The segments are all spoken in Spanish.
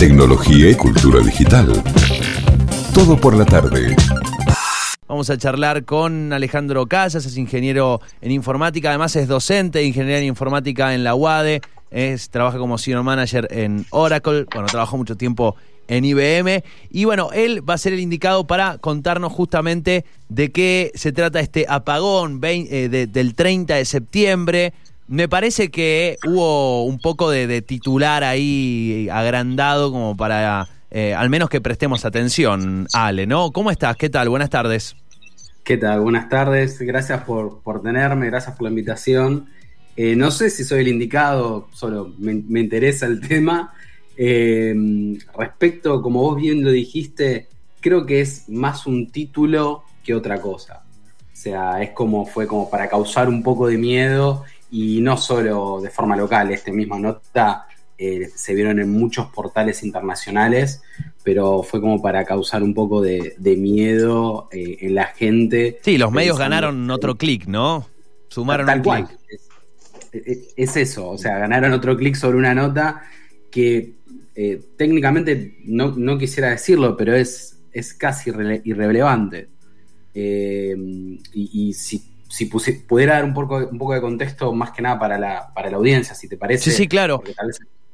tecnología y cultura digital. Todo por la tarde. Vamos a charlar con Alejandro Casas, es ingeniero en informática, además es docente de ingeniería en informática en la UADE, es, trabaja como senior manager en Oracle, bueno, trabajó mucho tiempo en IBM y bueno, él va a ser el indicado para contarnos justamente de qué se trata este apagón eh, del 30 de septiembre. Me parece que hubo un poco de, titular ahí agrandado como para eh, al menos que prestemos atención, Ale, ¿no? ¿Cómo estás? ¿Qué tal? Buenas tardes. ¿Qué tal? Buenas tardes. Gracias por, por tenerme, gracias por la invitación. Eh, no sé si soy el indicado, solo me, interesa el tema. Eh, respecto, como vos bien lo dijiste, creo que es más un título que otra cosa. O sea, es como fue como para causar un poco de miedo y no solo de forma local. Este misma nota eh, se vieron en muchos portales internacionales, pero fue como para causar un poco de, miedo en la gente. Sí, los medios ganaron otro clic, ¿no? Sumaron tal, cual es eso, o sea, ganaron otro clic sobre una nota que eh, técnicamente no, quisiera decirlo, pero es, es casi irrelevante. Eh, y, si, pudiera dar un poco, un poco de contexto más que nada para la, para la audiencia, si te parece. Sí, sí, claro.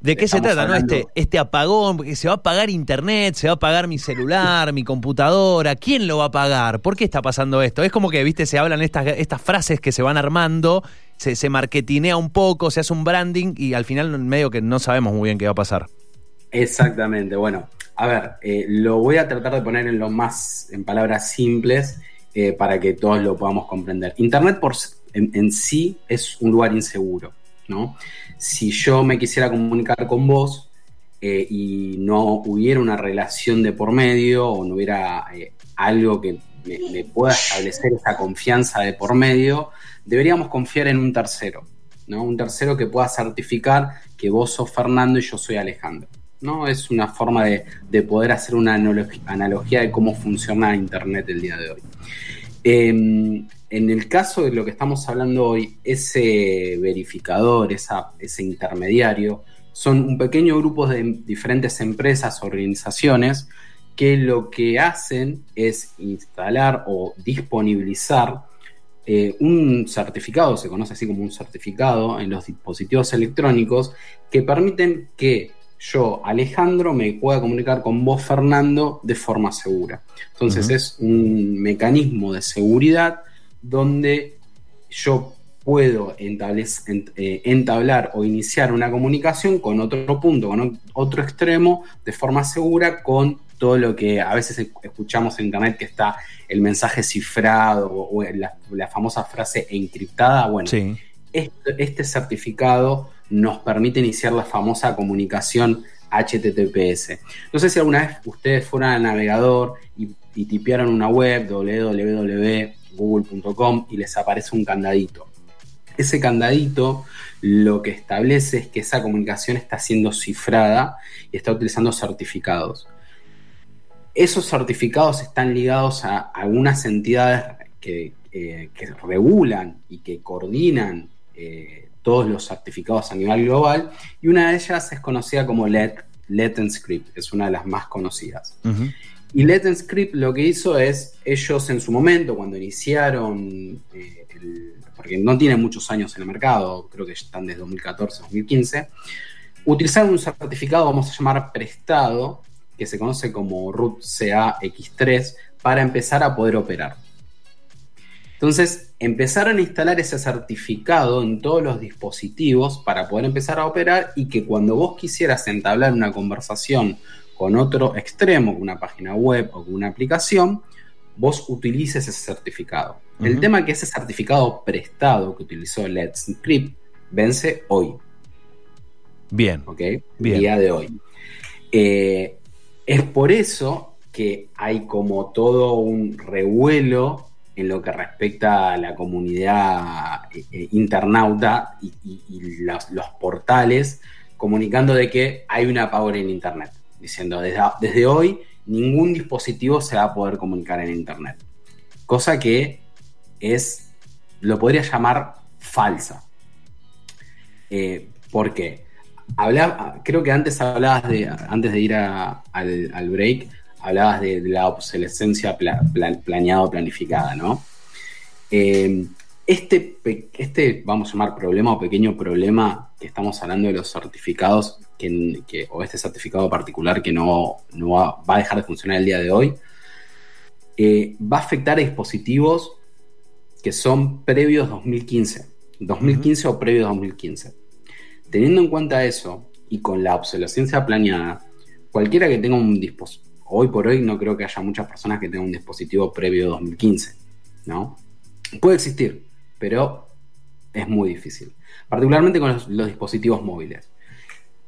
¿De qué se trata, no? Este, este apagón, porque se va a pagar internet, se va a pagar mi celular, mi computadora, ¿quién lo va a pagar? ¿Por qué está pasando esto? Es como que, viste, se hablan estas, estas frases que se van armando, se, se marketinea un poco, se hace un branding y al final medio que no sabemos muy bien qué va a pasar. Exactamente, bueno, a ver, eh, lo voy a tratar de poner en lo más, en palabras simples, eh, para que todos lo podamos comprender. Internet por, en sí es un lugar inseguro, ¿no? si yo me quisiera comunicar con vos eh, y no hubiera una relación de por medio o no hubiera eh, algo que me, pueda establecer esa confianza de por medio, deberíamos confiar en un tercero, ¿no? Un tercero que pueda certificar que vos sos Fernando y yo soy Alejandro. ¿No? Es una forma de, poder hacer una analogía de cómo funciona Internet el día de hoy. Em, en el caso de lo que estamos hablando hoy, ese verificador, ese intermediario, son un pequeño grupo de diferentes empresas, organizaciones, que lo que hacen es instalar o disponibilizar eh, un certificado, se conoce así como un certificado en los dispositivos electrónicos, que permiten que yo, Alejandro, me pueda comunicar con vos, Fernando, de forma segura. Entonces es un mecanismo de seguridad donde yo puedo eh, entablar o iniciar una comunicación con otro punto, con otro extremo, de forma segura, con todo lo que a veces escuchamos en internet que está el mensaje cifrado o, la, famosa frase encriptada. Bueno, este, este, certificado nos permite iniciar la famosa comunicación HTTPS. No sé si alguna vez ustedes fueron al navegador y, y tipearon una web www google.com y les aparece un candadito. Ese candadito lo que establece es que esa comunicación está siendo cifrada y está utilizando certificados. Esos certificados están ligados a algunas entidades que, eh, regulan y que coordinan eh, todos los certificados a nivel global y una de ellas es conocida como Let, Let's Script, es una de las más conocidas. Y Let's Script lo que hizo es, ellos en su momento, cuando iniciaron, eh, porque no tienen muchos años en el mercado, creo que están desde 2014, 2015, utilizaron un certificado, vamos a llamar prestado, que se conoce como root CA-X3, para empezar a poder operar. Entonces, empezaron a instalar ese certificado en todos los dispositivos para poder empezar a operar y que cuando vos quisieras entablar una conversación con otro extremo, con una página web o con una aplicación, vos utilices ese certificado. El tema es que ese certificado prestado que utilizó Let's Encrypt vence hoy. Bien. ¿Ok? Bien. Día de hoy. Eh, es por eso que hay como todo un revuelo en lo que respecta a la comunidad eh, eh, internauta y, los, portales comunicando de que hay una power en Internet diciendo desde, hoy ningún dispositivo se va a poder comunicar en Internet. Cosa que es, lo podría llamar falsa. Eh, ¿Por qué? Creo que antes hablabas de, antes de ir al, break, hablabas de, la obsolescencia planeada o planificada, ¿no? Eh, este, este, vamos a llamar problema o pequeño problema que estamos hablando de los certificados, que, o este certificado particular que no, va, a dejar de funcionar el día de hoy, eh, va a afectar a dispositivos que son previos 2015, 2015 o previos 2015. Teniendo en cuenta eso y con la obsolescencia planeada, cualquiera que tenga un dispositivo, hoy por hoy no creo que haya muchas personas que tengan un dispositivo previo 2015, ¿no? Puede existir, pero es muy difícil, particularmente con los, dispositivos móviles.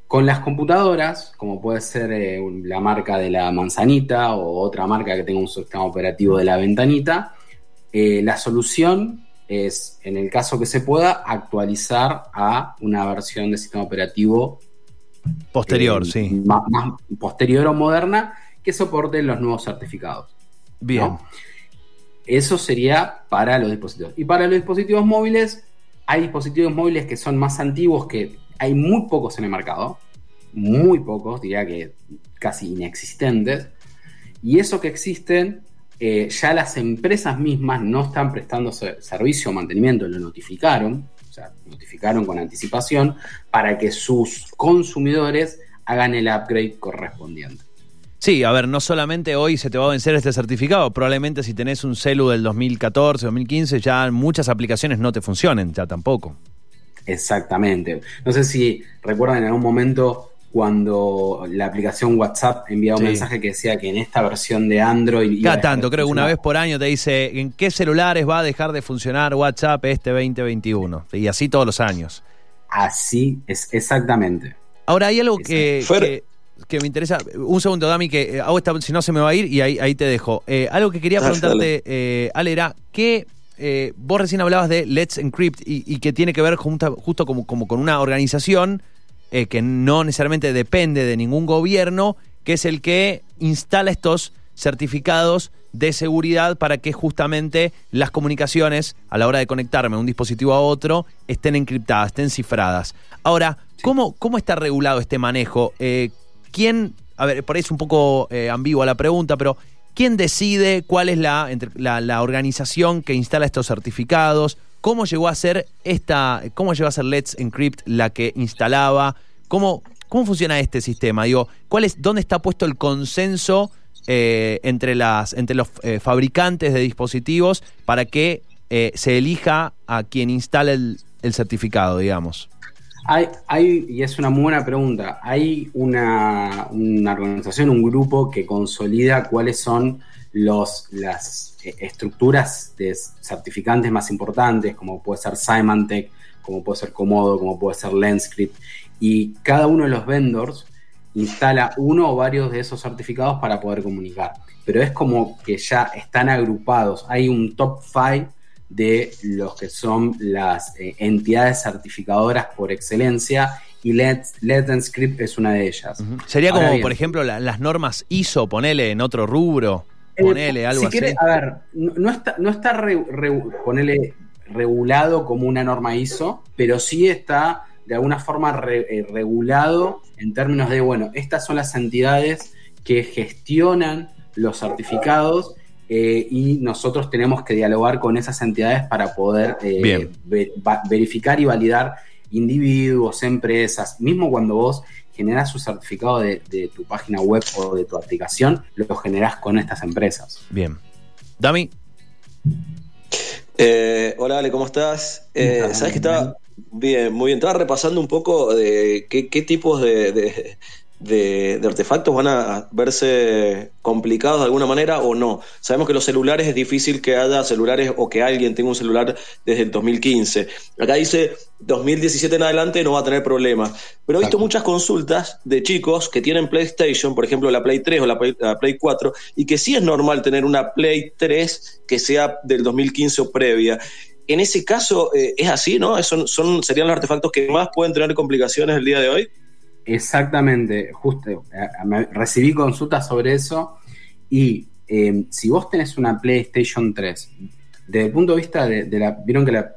Con las computadoras, como puede ser eh, la marca de la manzanita o otra marca que tenga un sistema operativo de la ventanita, eh, la solución es, en el caso que se pueda, actualizar a una versión de sistema operativo posterior, eh, sí. Más, posterior o moderna que soporte los nuevos certificados. Bien. Eso sería para los dispositivos. Y para los dispositivos móviles, hay dispositivos móviles que son más antiguos, que hay muy pocos en el mercado. Muy pocos, diría que casi inexistentes. Y eso que existen, eh, ya las empresas mismas no están prestando servicio o mantenimiento, lo notificaron, o sea, notificaron con anticipación para que sus consumidores hagan el upgrade correspondiente. Sí, a ver, no solamente hoy se te va a vencer este certificado, probablemente si tenés un celu del 2014, 2015, ya muchas aplicaciones no te funcionen, ya tampoco. Exactamente. No sé si recuerdan en algún momento cuando la aplicación WhatsApp enviaba un mensaje que decía que en esta versión de Android... Cada tanto, creo que una vez por año te dice en qué celulares va a dejar de funcionar WhatsApp este 2021. Y así todos los años. Así es, exactamente. Ahora hay algo que, que me interesa. Un segundo, Dami, que eh, hago esta, si no se me va a ir y ahí, ahí te dejo. Eh, algo que quería preguntarte, eh, Ale, era que vos recién hablabas de Let's Encrypt y, que tiene que ver justo como, como con una organización que no necesariamente depende de ningún gobierno, que es el que instala estos certificados de seguridad para que justamente las comunicaciones a la hora de conectarme a un dispositivo a otro estén encriptadas, estén cifradas. Ahora, ¿cómo, ¿cómo está regulado este manejo? ¿Quién, a ver, por ahí es un poco eh, ambigua la pregunta, pero ¿quién decide cuál es la, la, organización que instala estos certificados? ¿Cómo llegó a ser esta, cómo llegó a ser Let's Encrypt la que instalaba? ¿Cómo, cómo funciona este sistema? Digo, ¿cuál es, ¿dónde está puesto el consenso eh, entre, las, entre los eh, fabricantes de dispositivos para que se elija a quien instala el, el certificado, digamos? Hay, y es una muy buena pregunta, hay una, organización, un grupo que consolida cuáles son los, las eh, estructuras de certificantes más importantes, como puede ser Symantec, como puede ser Comodo, como puede ser Lendscript, y cada uno de los vendors instala uno o varios de esos certificados para poder comunicar. Pero es como que ya están agrupados, hay un top 5 de los que son las eh, entidades certificadoras por excelencia y Let's, Script es una de ellas. Sería como, por ejemplo, las normas ISO, ponele en otro rubro, eh, ponele algo así. a ver, no, está, no está ponele regulado como una norma ISO, pero sí está de alguna forma eh, regulado en términos de, bueno, estas son las entidades que gestionan los certificados eh, y nosotros tenemos que dialogar con esas entidades para poder eh, verificar y validar individuos, empresas, mismo cuando vos generas un certificado de, tu página web o de tu aplicación, lo generás con estas empresas. Bien. Dami. Eh, hola Ale, ¿cómo estás? ¿Sabes que estaba bien, muy bien? Estaba repasando un poco de qué, tipos de, de, artefactos van a verse complicados de alguna manera o no. Sabemos que los celulares es difícil que haya celulares o que alguien tenga un celular desde el 2015. Acá dice 2017 en adelante no va a tener problemas. Pero he visto muchas consultas de chicos que tienen PlayStation, por ejemplo la Play 3 o la Play, 4, y que sí es normal tener una Play 3 que sea del 2015 o previa. En ese caso eh, es así, ¿no? Son, son, ¿Serían los artefactos que más pueden tener complicaciones el día de hoy? Exactamente, justo, eh, recibí consultas sobre eso y eh, si vos tenés una PlayStation 3, desde el punto de vista de, la, vieron que la,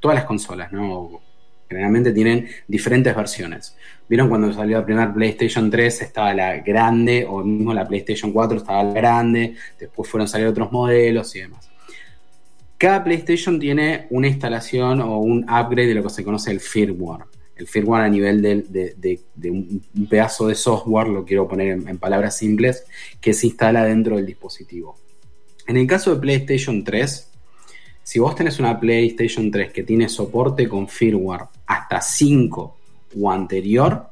todas las consolas, ¿no? Generalmente tienen diferentes versiones. ¿Vieron cuando salió la primera PlayStation 3 estaba la grande o mismo la PlayStation 4 estaba la grande, después fueron salir otros modelos y demás. Cada PlayStation tiene una instalación o un upgrade de lo que se conoce el firmware. El firmware a nivel de, un, pedazo de software, lo quiero poner en, palabras simples, que se instala dentro del dispositivo. En el caso de PlayStation 3, si vos tenés una PlayStation 3 que tiene soporte con firmware hasta 5 o anterior,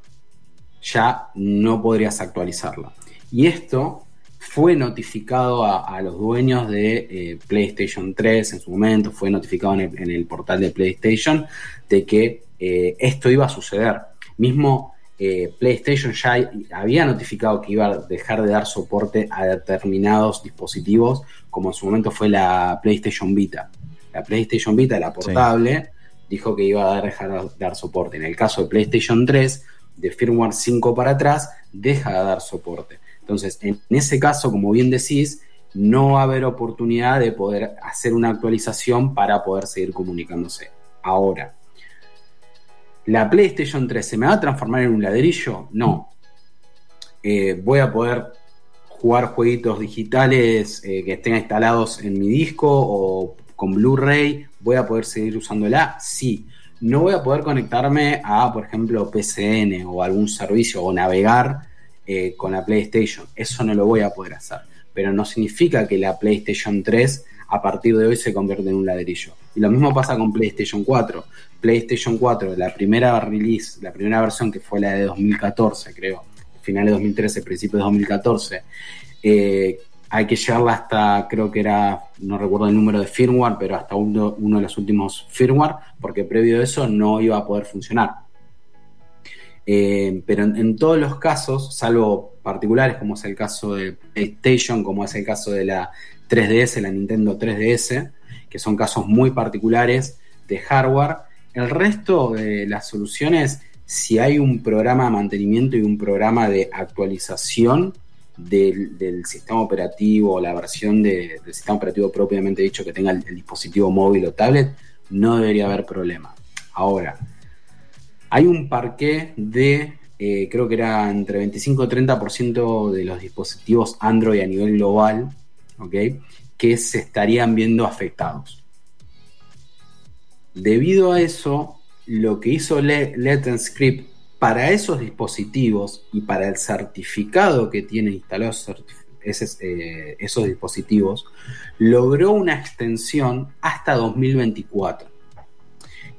ya no podrías actualizarla. Y esto fue notificado a, los dueños de eh, PlayStation 3 en su momento, fue notificado en el, portal de PlayStation de que eh, esto iba a suceder. Mismo eh, PlayStation ya había notificado que iba a dejar de dar soporte a determinados dispositivos, como en su momento fue la PlayStation Vita. La PlayStation Vita, la portable, dijo que iba a dejar de dar soporte. En el caso de PlayStation 3, de firmware 5 para atrás, deja de dar soporte. Entonces, en ese caso, como bien decís, no va a haber oportunidad de poder hacer una actualización para poder seguir comunicándose. Ahora, ¿la PlayStation 3 se me va a transformar en un ladrillo? No. Eh, voy a poder jugar jueguitos digitales eh, que estén instalados en mi disco o con Blu-ray. ¿Voy a poder seguir usándola? Sí. No voy a poder conectarme a, por ejemplo, PCN o algún servicio o navegar eh, con la PlayStation. Eso no lo voy a poder hacer. Pero no significa que la PlayStation 3 a partir de hoy se convierta en un ladrillo. Y lo mismo pasa con PlayStation 4. PlayStation 4, la primera release, la primera versión que fue la de 2014, creo, final de 2013, principio de 2014, eh, hay que llegarla hasta, creo que era, no recuerdo el número de firmware, pero hasta uno, uno de los últimos firmware, porque previo a eso no iba a poder funcionar. Eh, pero en, todos los casos, salvo particulares, como es el caso de PlayStation, como es el caso de la 3DS, la Nintendo 3DS, que son casos muy particulares de hardware, el resto de las soluciones, si hay un programa de mantenimiento y un programa de actualización del, sistema operativo o la versión del sistema operativo propiamente dicho que tenga el dispositivo móvil o tablet, no debería haber problema. Ahora, hay un parqué de, eh, creo que era entre 25 y 30% de los dispositivos Android a nivel global, ¿ok? Que se estarían viendo afectados. Debido a eso, lo que hizo Let's Script para esos dispositivos y para el certificado que tiene instalados eh, esos dispositivos, logró una extensión hasta 2024.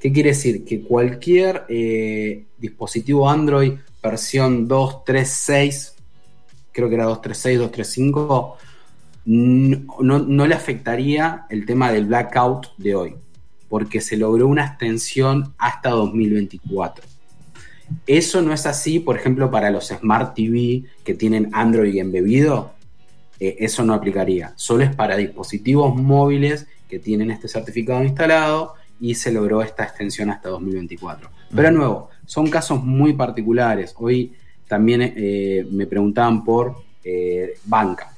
¿Qué quiere decir? Que cualquier eh, dispositivo Android versión 2.3.6, creo que era 2.3.6, 2.3.5, no, no le afectaría el tema del blackout de hoy, porque se logró una extensión hasta 2024. Eso no es así, por ejemplo, para los Smart TV que tienen Android embebido, eh, eso no aplicaría. Solo es para dispositivos móviles que tienen este certificado instalado y se logró esta extensión hasta 2024. Pero de nuevo, son casos muy particulares. Hoy también eh, me preguntaban por eh, banca.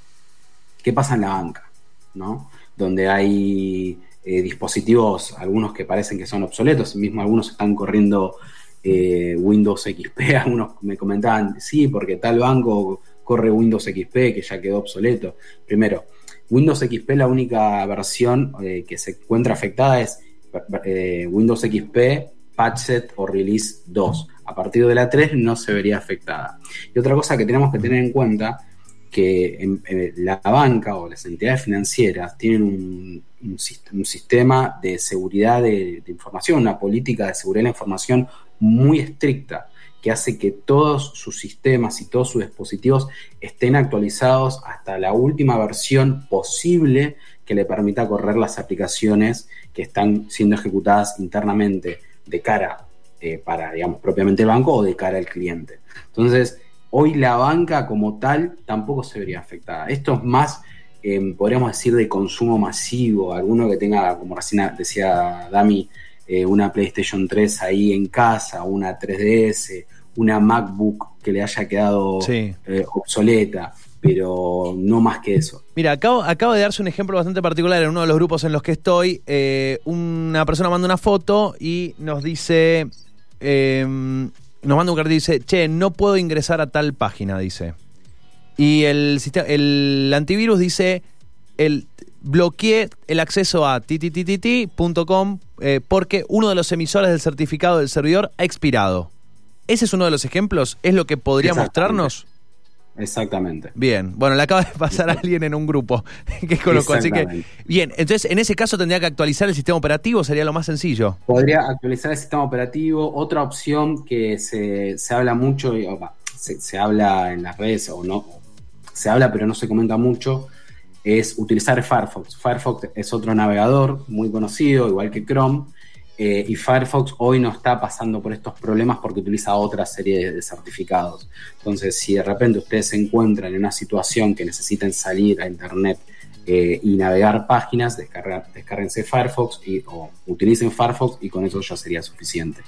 ¿Qué pasa en la banca? ¿No? Donde hay eh, dispositivos, algunos que parecen que son obsoletos, mismo algunos están corriendo Windows XP, algunos me comentaban, sí, porque tal banco corre Windows XP que ya quedó obsoleto. Primero, Windows XP la única versión que se encuentra afectada es eh, Windows XP Patchet o Release 2. A partir de la 3 no se vería afectada. Y otra cosa que tenemos que tener en cuenta, que la banca o las entidades financieras tienen un, sistema de seguridad de, información, una política de seguridad de la información muy estricta que hace que todos sus sistemas y todos sus dispositivos estén actualizados hasta la última versión posible que le permita correr las aplicaciones que están siendo ejecutadas internamente de cara eh, para, digamos, propiamente el banco o de cara al cliente. Entonces, hoy la banca como tal tampoco se vería afectada. Esto es más, em, podríamos decir, de consumo masivo. Alguno que tenga, como recién decía Dami, eh, una PlayStation 3 ahí en casa, una 3DS, una MacBook que le haya quedado eh, obsoleta pero no más que eso. Mira, acabo, acabo, de darse un ejemplo bastante particular en uno de los grupos en los que estoy. Eh, una persona manda una foto y nos dice, em, nos manda un cartel y dice, che, no puedo ingresar a tal página, dice. Y el, el antivirus dice, el, bloqueé el acceso a tttt.com eh, porque uno de los emisores del certificado del servidor ha expirado. ¿Ese es uno de los ejemplos? ¿Es lo que podría mostrarnos? Exactamente. Bien, bueno, le acaba de pasar a alguien en un grupo que conozco, así que bien, entonces en ese caso tendría que actualizar el sistema operativo, sería lo más sencillo. Podría actualizar el sistema operativo. Otra opción que se, habla mucho, se, se, habla en las redes o no, se habla pero no se comenta mucho, es utilizar Firefox. Firefox es otro navegador muy conocido, igual que Chrome, eh, y Firefox hoy no está pasando por estos problemas porque utiliza otra serie de, certificados. Entonces, si de repente ustedes se encuentran en una situación que necesiten salir a Internet eh, y navegar páginas, descargar, descárguense Firefox y, o utilicen Firefox y con eso ya sería suficiente.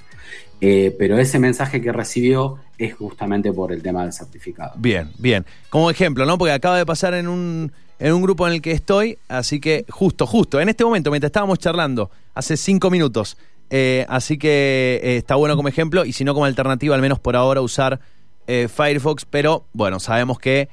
Eh, pero ese mensaje que recibió es justamente por el tema del certificado. Bien, bien. Como ejemplo, ¿no? Porque acaba de pasar en un, en un grupo en el que estoy, así que justo, justo, en este momento, mientras estábamos charlando, hace cinco minutos, eh, así que está bueno como ejemplo, y si no como alternativa, al menos por ahora, usar Firefox, pero bueno, sabemos que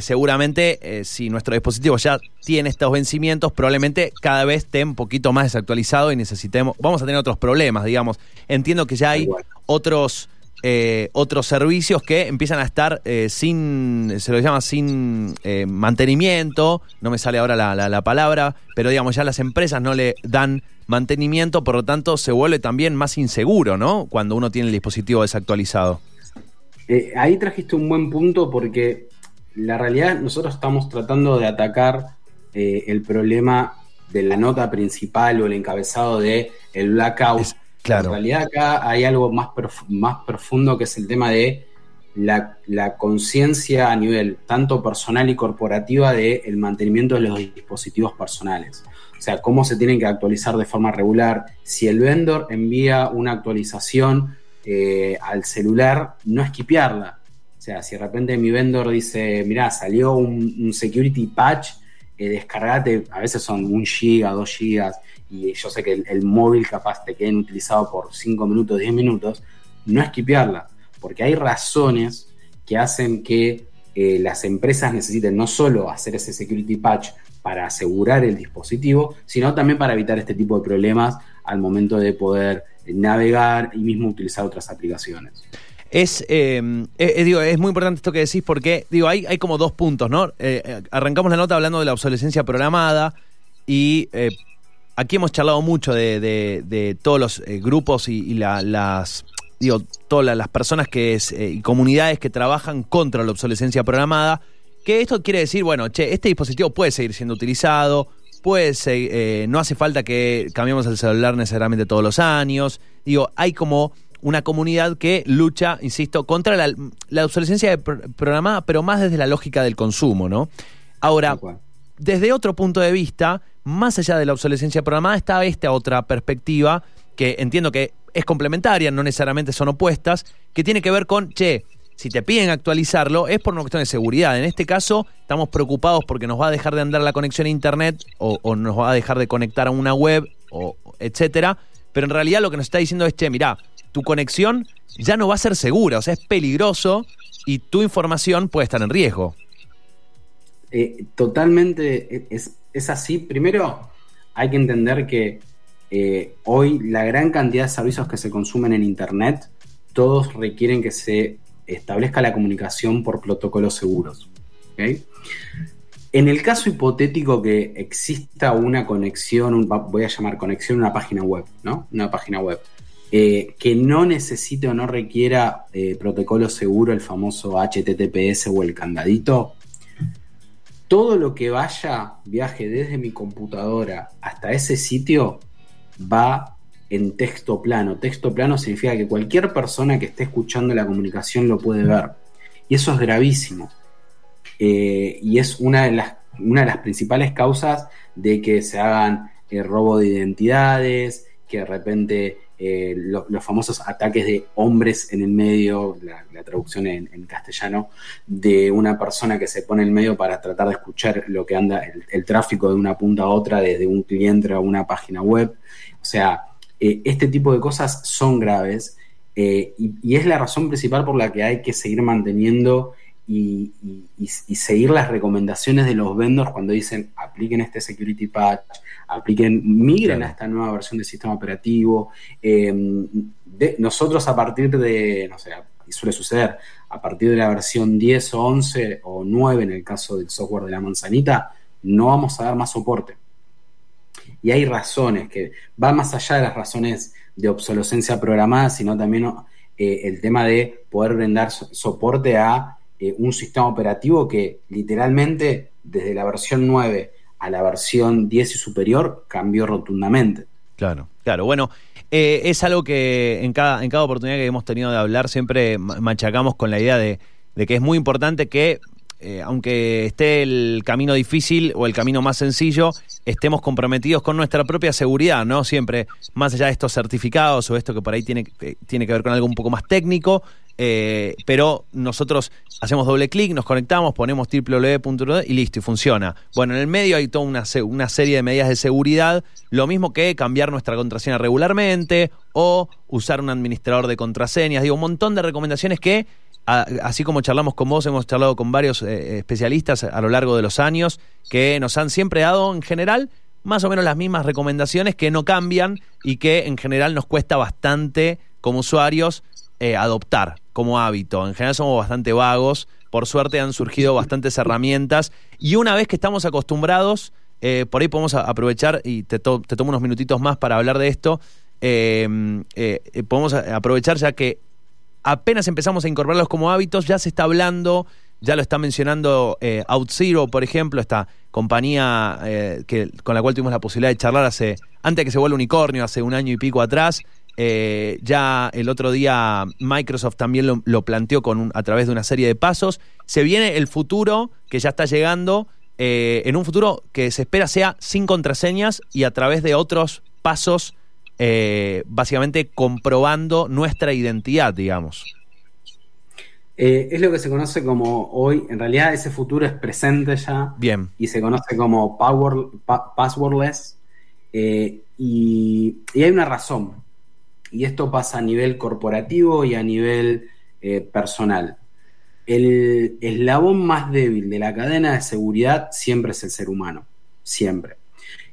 seguramente si nuestro dispositivo ya tiene estos vencimientos, probablemente cada vez esté un poquito más desactualizado y necesitemos, vamos a tener otros problemas, digamos. Entiendo que ya hay otros eh, otros servicios que empiezan a estar eh, sin, se lo llama sin eh, mantenimiento, no me sale ahora la, palabra, pero digamos ya las empresas no le dan mantenimiento, por lo tanto se vuelve también más inseguro, ¿no? Cuando uno tiene el dispositivo desactualizado. ahí trajiste un buen punto porque la realidad nosotros estamos tratando de atacar el problema de la nota principal o el encabezado de el blackout. En realidad acá hay algo más, más profundo que es el tema de la, conciencia a nivel tanto personal y corporativa del el mantenimiento de los dispositivos personales. O sea, cómo se tienen que actualizar de forma regular. Si el vendor envía una actualización eh, al celular, no esquipearla. O sea, si de repente mi vendor dice, mira, salió un, security patch, eh, descargate, a veces son un giga, dos gigas, y yo sé que el, móvil capaz te queden utilizado por 5 minutos, 10 minutos, no esquipearla, porque hay razones que hacen que eh, las empresas necesiten no solo hacer ese security patch para asegurar el dispositivo, sino también para evitar este tipo de problemas al momento de poder navegar y mismo utilizar otras aplicaciones. Es, eh, eh, digo, es muy importante esto que decís porque digo, hay, hay como dos puntos, ¿no? arrancamos la nota hablando de la obsolescencia programada y aquí hemos charlado mucho de, todos los eh, grupos y, las digo, todas las personas que es, eh, y comunidades que trabajan contra la obsolescencia programada, que esto quiere decir, bueno, che, este dispositivo puede seguir siendo utilizado, puede eh, no hace falta que cambiemos el celular necesariamente todos los años, digo, hay como una comunidad que lucha, insisto, contra la, la obsolescencia programada, pero más desde la lógica del consumo, ¿no? Ahora, desde otro punto de vista, más allá de la obsolescencia programada, está esta otra perspectiva que entiendo que es complementaria, no necesariamente son opuestas, que tiene que ver con, che, si te piden actualizarlo es por una cuestión de seguridad. En este caso, estamos preocupados porque nos va a dejar de andar la conexión a internet o, nos va a dejar de conectar a una web, o etcétera. Pero en realidad lo que nos está diciendo es, che, mirá, tu conexión ya no va a ser segura, o sea, es peligroso y tu información puede estar en riesgo. Eh, totalmente es, así. Primero, hay que entender que eh, hoy la gran cantidad de servicios que se consumen en Internet, todos requieren que se establezca la comunicación por protocolos seguros. En el caso hipotético que exista una conexión, voy a llamar conexión a una página web, ¿no? Una página web. Eh, que no necesite o no requiera protocolo seguro, el famoso HTTPS o el candadito, todo lo que vaya, viaje desde mi computadora hasta ese sitio, va en texto plano. Texto plano significa que cualquier persona que esté escuchando la comunicación lo puede ver. Y eso es gravísimo. Eh, y es una de, las, una de las principales causas de que se hagan eh, robo de identidades, que de repente eh, los famosos ataques de hombres en el medio, la, traducción en, castellano, de una persona que se pone en el medio para tratar de escuchar lo que anda, el, tráfico de una punta a otra, desde un cliente a una página web. O sea, eh, este tipo de cosas son graves Eh, y, es la razón principal por la que hay que seguir manteniendo y, seguir las recomendaciones de los vendors cuando dicen apliquen este security patch, apliquen, migren a esta nueva versión del sistema operativo. Em, nosotros a partir de, no sé, y suele suceder, a partir de la versión 10 o 11 o 9 en el caso del software de la manzanita, no vamos a dar más soporte. Y hay razones que van más allá de las razones de obsolescencia programada, sino también eh, el tema de poder brindar soporte a eh, un sistema operativo que literalmente desde la versión 9 a la versión 10 y superior cambió rotundamente. Claro, claro. Bueno, eh, es algo que en cada, en cada oportunidad que hemos tenido de hablar siempre machacamos con la idea de, de que es muy importante que eh, aunque esté el camino difícil o el camino más sencillo, estemos comprometidos con nuestra propia seguridad, ¿no? Siempre, más allá de estos certificados o esto que por ahí tiene, eh, tiene que ver con algo un poco más técnico, eh, pero nosotros hacemos doble clic, nos conectamos, ponemos www.de y listo, y funciona. Bueno, en el medio hay toda una, una serie de medidas de seguridad, lo mismo que cambiar nuestra contraseña regularmente o usar un administrador de contraseñas, digo, un montón de recomendaciones que así como charlamos con vos, hemos charlado con varios eh, especialistas a lo largo de los años que nos han siempre dado en general más o menos las mismas recomendaciones que no cambian y que en general nos cuesta bastante como usuarios eh, adoptar como hábito. En general somos bastante vagos, por suerte han surgido bastantes herramientas y una vez que estamos acostumbrados, eh, por ahí podemos aprovechar y te, te, tomo unos minutitos más para hablar de esto. podemos aprovechar ya que apenas empezamos a incorporarlos como hábitos, ya se está hablando, ya lo está mencionando eh, OutZero, por ejemplo, esta compañía eh, que, con la cual tuvimos la posibilidad de charlar hace, antes de que se vuelva unicornio, hace un año y pico atrás. Eh, ya el otro día Microsoft también lo, planteó con a través de una serie de pasos. Se viene el futuro que ya está llegando, en un futuro que se espera sea sin contraseñas y a través de otros pasos eh, básicamente comprobando nuestra identidad, digamos. Eh, es lo que se conoce como hoy, en realidad ese futuro es presente ya. Bien. Y se conoce como power, passwordless. Eh, y, hay una razón. Y esto pasa a nivel corporativo y a nivel personal. El eslabón más débil de la cadena de seguridad siempre es el ser humano. Siempre.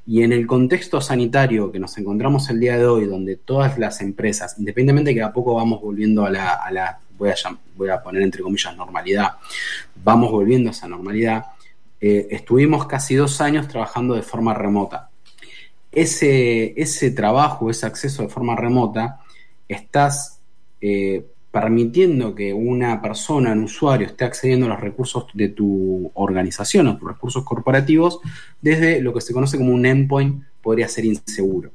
Y en el contexto sanitario que nos encontramos el día de hoy, donde todas las empresas, independientemente de que a poco vamos volviendo a la, voy, a, voy a poner entre comillas, normalidad, vamos volviendo a esa normalidad, eh, estuvimos casi dos años trabajando de forma remota. Ese, ese trabajo, ese acceso de forma remota, estás eh, permitiendo que una persona, un usuario, esté accediendo a los recursos de tu organización o tus recursos corporativos desde lo que se conoce como un endpoint, podría ser inseguro.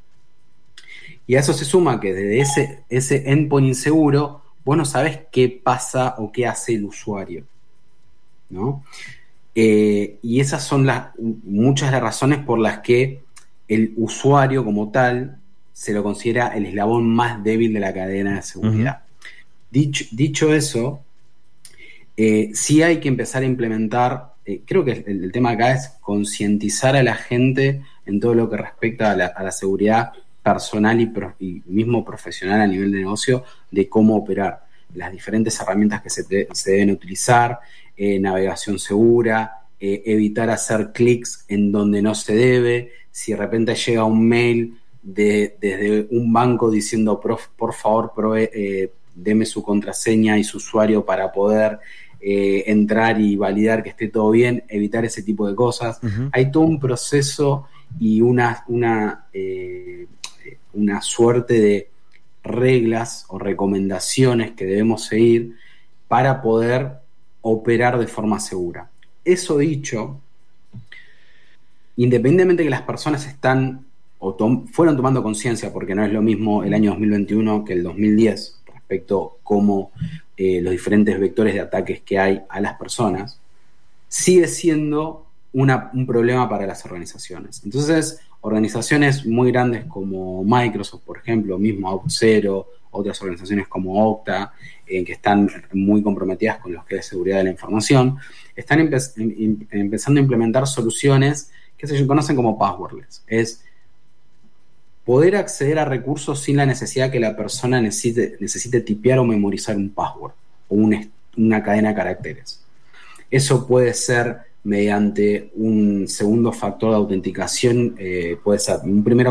Y a eso se suma que desde ese, endpoint inseguro, vos no sabes qué pasa o qué hace el usuario. ¿no? Eh, y esas son las, muchas de las razones por las que el usuario como tal se lo considera el eslabón más débil de la cadena de seguridad. Dicho, eso, eh, sí hay que empezar a implementar, eh, creo que el, tema acá es concientizar a la gente en todo lo que respecta a la, seguridad personal y, mismo profesional a nivel de negocio de cómo operar, las diferentes herramientas que se, deben utilizar, eh, navegación segura, evitar hacer clics en donde no se debe, si de repente llega un mail desde un banco diciendo por favor prove, deme su contraseña y su usuario para poder eh, entrar y validar que esté todo bien, evitar ese tipo de cosas. Hay todo un proceso y una, una, eh, una suerte de reglas o recomendaciones que debemos seguir para poder operar de forma segura. Eso dicho, independientemente de que las personas están o fueron tomando conciencia, porque no es lo mismo el año 2021 que el 2010, respecto cómo eh, los diferentes vectores de ataques que hay a las personas, sigue siendo un problema para las organizaciones. Entonces, organizaciones muy grandes como Microsoft, por ejemplo, mismo OutZero, otras organizaciones como Okta, eh, que están muy comprometidas con los que es seguridad de la información, están em, empezando a implementar soluciones que se conocen como passwordless. Es poder acceder a recursos sin la necesidad que la persona necesite, necesite tipear o memorizar un password o una cadena de caracteres. Eso puede ser mediante un segundo factor de autenticación, eh, puede ser un primer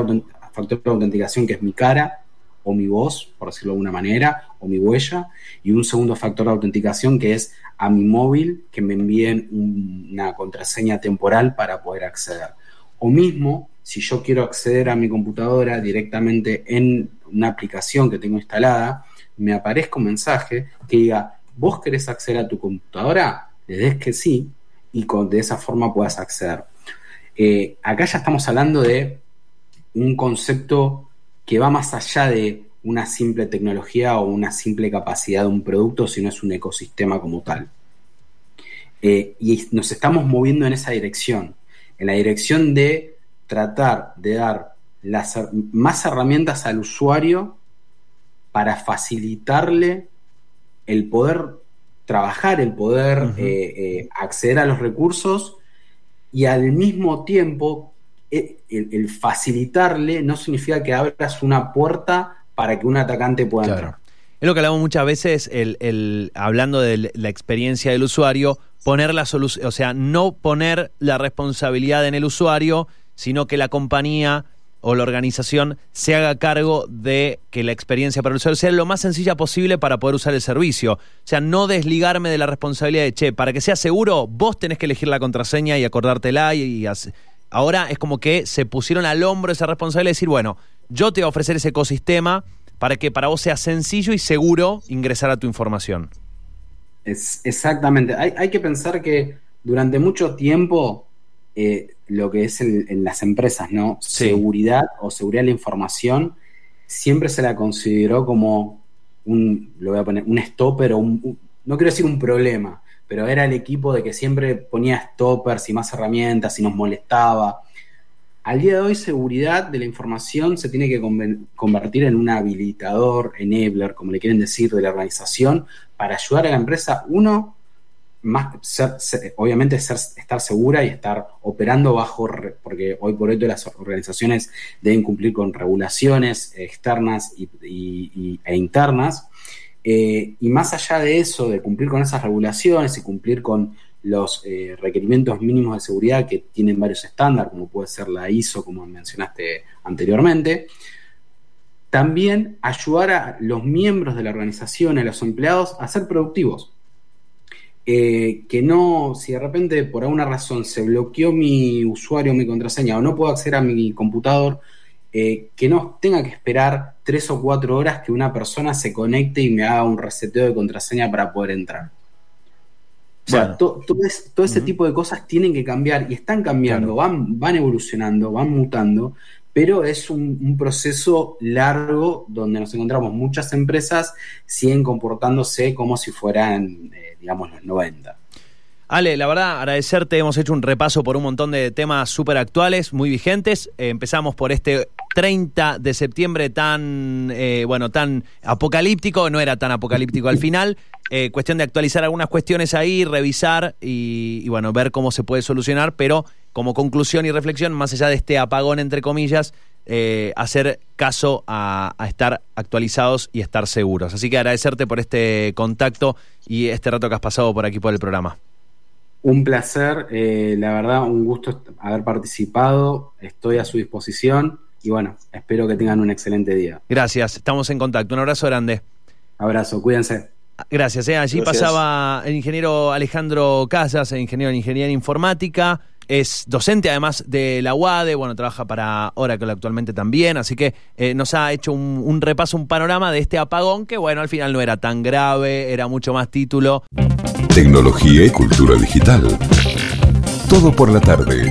factor de autenticación que es mi cara o mi voz, por decirlo de alguna manera, o mi huella, y un segundo factor de autenticación que es a mi móvil que me envíen una contraseña temporal para poder acceder. O mismo, si yo quiero acceder a mi computadora directamente en una aplicación que tengo instalada, me aparezca un mensaje que diga, ¿vos querés acceder a tu computadora? Le des que sí y con, de esa forma puedas acceder. Eh, acá ya estamos hablando de un concepto que va más allá de una simple tecnología o una simple capacidad de un producto, sino es un ecosistema como tal. Eh, y nos estamos moviendo en esa dirección, en la dirección de tratar de dar las, más herramientas al usuario para facilitarle el poder trabajar, el poder eh, eh, acceder a los recursos y al mismo tiempo eh, el, facilitarle no significa que abras una puerta para que un atacante pueda entrar. Es lo que hablamos muchas veces, el, hablando de la experiencia del usuario, poner la solución, o sea, no poner la responsabilidad en el usuario, sino que la compañía o la organización se haga cargo de que la experiencia para el usuario sea lo más sencilla posible para poder usar el servicio. O sea, no desligarme de la responsabilidad de, che, para que sea seguro, vos tenés que elegir la contraseña y acordártela y, ahora es como que se pusieron al hombro esa responsabilidad de decir, bueno, yo te voy a ofrecer ese ecosistema para que para vos sea sencillo y seguro ingresar a tu información. Es, exactamente. Hay, hay que pensar que durante mucho tiempo eh, lo que es en las empresas, ¿no? Seguridad o seguridad de la información siempre se la consideró como un, lo voy a poner, un stopper o un, no quiero decir un problema, pero era el equipo de que siempre ponía stoppers y más herramientas y nos molestaba. Al día de hoy, seguridad de la información se tiene que convertir en un habilitador, enabler, como le quieren decir, de la organización, para ayudar a la empresa, uno, obviamente ser, estar segura y estar operando bajo, porque hoy por hoy todas las organizaciones deben cumplir con regulaciones externas y, e internas. Eh, y más allá de eso, de cumplir con esas regulaciones y cumplir con los eh, requerimientos mínimos de seguridad que tienen varios estándares, como puede ser la ISO, como mencionaste anteriormente, también ayudar a los miembros de la organización, a los empleados, a ser productivos. Eh, que no, si de repente por alguna razón se bloqueó mi usuario, mi contraseña, o no puedo acceder a mi computador, eh, que no tenga que esperar tres o cuatro horas que una persona se conecte y me haga un reseteo de contraseña para poder entrar. O sea, todo, ese tipo de cosas tienen que cambiar y están cambiando, van, van evolucionando, van mutando, pero es un, proceso largo donde nos encontramos muchas empresas siguen comportándose como si fueran... Eh, digamos, los 90. Ale, la verdad, agradecerte. Hemos hecho un repaso por un montón de temas súper actuales, muy vigentes. Eh, empezamos por este 30 de septiembre tan, eh, bueno, tan apocalíptico. No era tan apocalíptico al final. Eh, cuestión de actualizar algunas cuestiones ahí, revisar y, bueno, ver cómo se puede solucionar. Pero como conclusión y reflexión, más allá de este apagón, entre comillas, hacer caso a, a, estar actualizados y estar seguros. Así que agradecerte por este contacto y este rato que has pasado por aquí por el programa. Un placer, eh, la verdad, un gusto haber participado, estoy a su disposición y bueno, espero que tengan un excelente día. Gracias, estamos en contacto, un abrazo grande. Abrazo, cuídense. Gracias, eh. allí pasaba el ingeniero Alejandro Casas, el ingeniero en ingeniería informática es docente además de la UADE, bueno, trabaja para Oracle actualmente también, así que eh, nos ha hecho un, repaso, un panorama de este apagón que, bueno, al final no era tan grave, era mucho más título. Tecnología y cultura digital. Todo por la tarde.